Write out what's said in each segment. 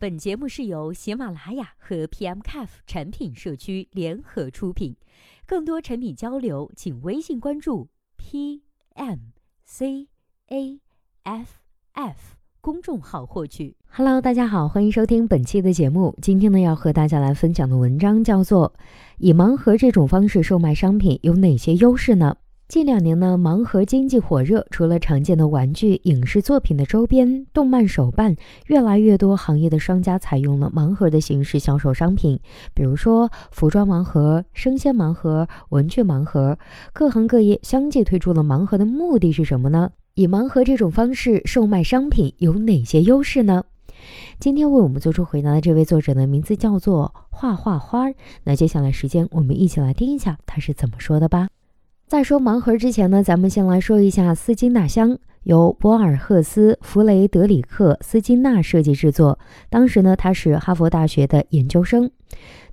本节目是由喜马拉雅和 PMCAF 产品社区联合出品，更多产品交流，请微信关注 PMCAF。公众号获取。Hello，大家好，欢迎收听本期的节目。今天呢，要和大家来分享的文章叫做《以盲盒这种方式售卖商品有哪些优势呢？》近两年呢，盲盒经济火热，除了常见的玩具、影视作品的周边、动漫手办，越来越多行业的商家采用了盲盒的形式销售商品，比如说服装盲盒、生鲜盲盒、文具盲盒，各行各业相继推出了盲盒的目的是什么呢？以盲盒这种方式售卖商品有哪些优势呢？今天为我们做出回答的这位作者的名字叫做画画花儿。那接下来时间，我们一起来听一下他是怎么说的吧。在说盲盒之前呢，咱们先来说一下丝巾纳箱，由博尔赫斯·弗雷德里克·斯金纳设计制作。当时呢，他是哈佛大学的研究生。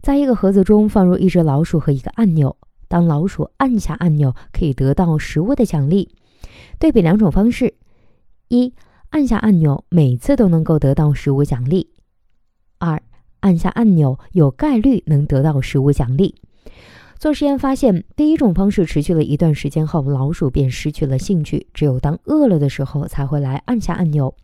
在一个盒子中放入一只老鼠和一个按钮，当老鼠按下按钮，可以得到食物的奖励。对比两种方式：一、按下按钮，每次都能够得到食物奖励；二、按下按钮，有概率能得到食物奖励。做实验发现，第一种方式持续了一段时间后，老鼠便失去了兴趣，只有当饿了的时候才会来按下按钮。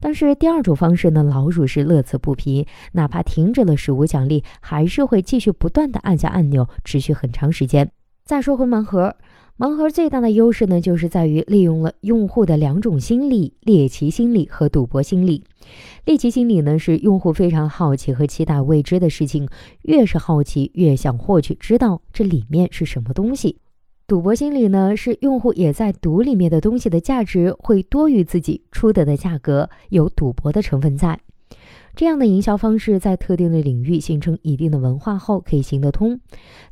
但是第二种方式呢，老鼠是乐此不疲，哪怕停止了食物奖励，还是会继续不断的按下按钮，持续很长时间。再说回盲盒。盲盒最大的优势呢，就是在于利用了用户的两种心理：猎奇心理和赌博心理。猎奇心理呢，是用户非常好奇和期待未知的事情，越是好奇，越想获取知道这里面是什么东西。赌博心理呢，是用户也在赌里面的东西的价值会多于自己出得的价格，有赌博的成分在。这样的营销方式在特定的领域形成一定的文化后可以行得通，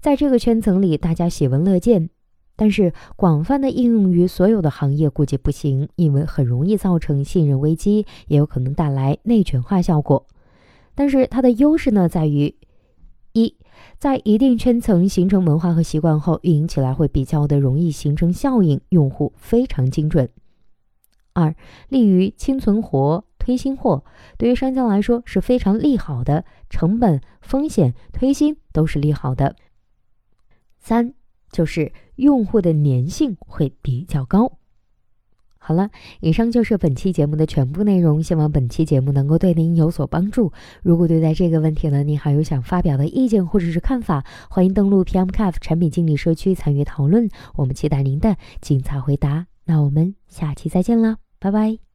在这个圈层里，大家喜闻乐见。但是广泛的应用于所有的行业估计不行，因为很容易造成信任危机，也有可能带来内卷化效果。但是它的优势呢，在于一，在一定圈层形成文化和习惯后，运营起来会比较的容易形成效应，用户非常精准。二，利于清存活、推新货，对于商家来说是非常利好的，成本、风险、推新都是利好的。三。就是用户的粘性会比较高。好了，以上就是本期节目的全部内容，希望本期节目能够对您有所帮助。如果对待这个问题呢，您还有想发表的意见或者是看法，欢迎登录 PMCAF 产品经理社区参与讨论。我们期待您的精彩回答。那我们下期再见了，拜拜。